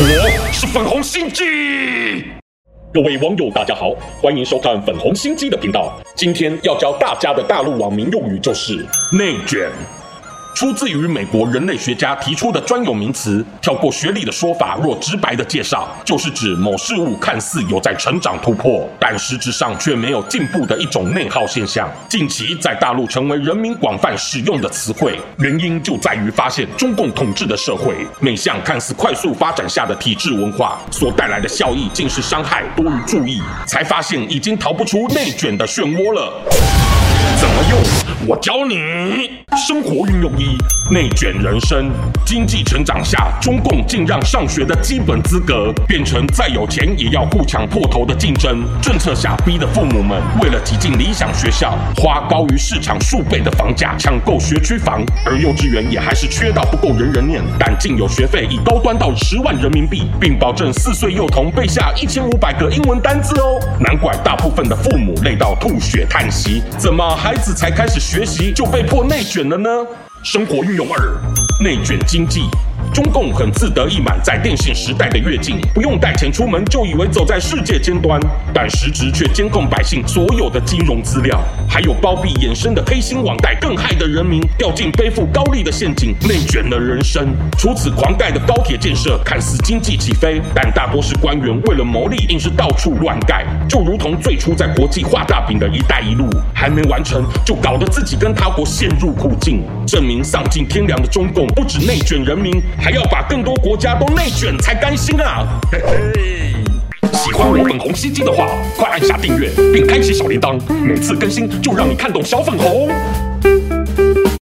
我是粉红心机。各位网友，大家好，欢迎收看粉红心机的频道。今天要教大家的大陆网民用语就是内卷。出自于美国人类学家提出的专有名词，跳过学历的说法，若直白的介绍，就是指某事物看似有在成长突破，但实质上却没有进步的一种内耗现象。近期在大陆成为人民广泛使用的词汇，原因就在于发现中共统治的社会，每项看似快速发展下的体制文化所带来的效益，竟是伤害多于注意，才发现已经逃不出内卷的漩涡了。怎么用？我教你。生活运用一：内卷人生。经济成长下，中共竟让上学的基本资格变成再有钱也要互抢破头的竞争。政策下逼的父母们为了挤进理想学校，花高于市场数倍的房价抢购学区房，而幼稚园也还是缺到不够人人念。但竟有学费已高端到十万人民币，并保证四岁幼童背下一千五百个英文单字哦。难怪大部分的父母累到吐血叹息：怎么孩子才开始学习就被迫内卷了呢？生活运用二，内卷经济。中共很自得意满，在电信时代的跃进，不用带钱出门就以为走在世界尖端，但实质却监控百姓所有的金融资料，还有包庇衍生的黑心网贷，更害得人民掉进背负高利的陷阱，内卷了人生。除此，狂盖的高铁建设看似经济起飞，但大多是官员为了牟利，硬是到处乱盖，就如同最初在国际画大饼的一带一路，还没完成就搞得自己跟他国陷入苦境，证明丧尽天良的中共不止内卷人民。还要把更多国家都内卷才甘心啊！嘿嘿，喜欢我粉红心机的话，快按下订阅并开启小铃铛，每次更新就让你看懂小粉红。